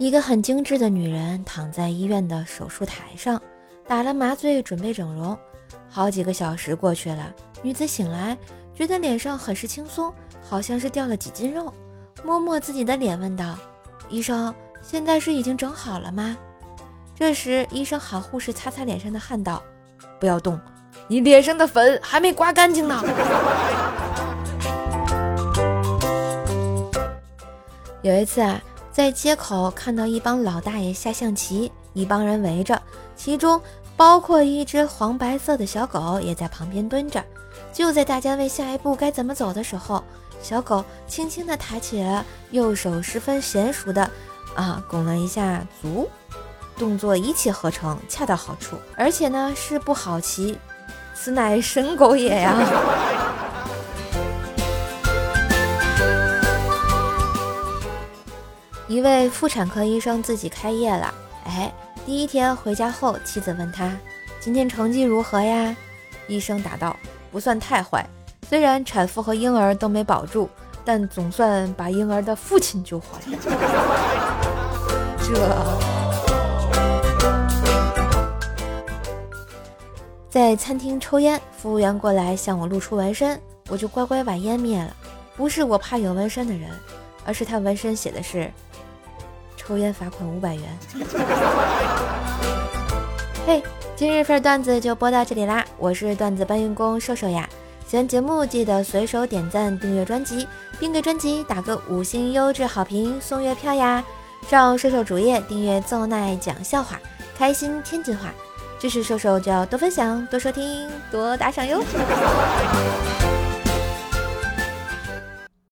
一个很精致的女人躺在医院的手术台上，打了麻醉，准备整容。好几个小时过去了，女子醒来，觉得脸上很是轻松，好像是掉了几斤肉。摸摸自己的脸，问道：“医生，现在是已经整好了吗？”这时，医生喊护士擦擦脸上的汗，道：“不要动，你脸上的粉还没刮干净呢。”有一次啊。在街口看到一帮老大爷下象棋，一帮人围着，其中包括一只黄白色的小狗也在旁边蹲着。就在大家为下一步该怎么走的时候，小狗轻轻地抬起了右手，十分娴熟的啊拱了一下足，动作一气呵成，恰到好处，而且呢是不好棋，此乃神狗也呀！一位妇产科医生自己开业了，哎，第一天回家后，妻子问他：“今天成绩如何呀？”医生答道：“不算太坏，虽然产妇和婴儿都没保住，但总算把婴儿的父亲救活了。” 这，在餐厅抽烟，服务员过来向我露出纹身，我就乖乖把烟灭了。不是我怕有纹身的人，而是他纹身写的是。抽烟罚款五百元。嘿，今日份段子就播到这里啦！我是段子搬运工瘦瘦呀。喜欢节目记得随手点赞、订阅专辑，并给专辑打个五星优质好评，送月票呀！上瘦瘦主页订阅奏奈讲笑话，开心天津话。支持瘦瘦就要多分享、多收听、多打赏哟！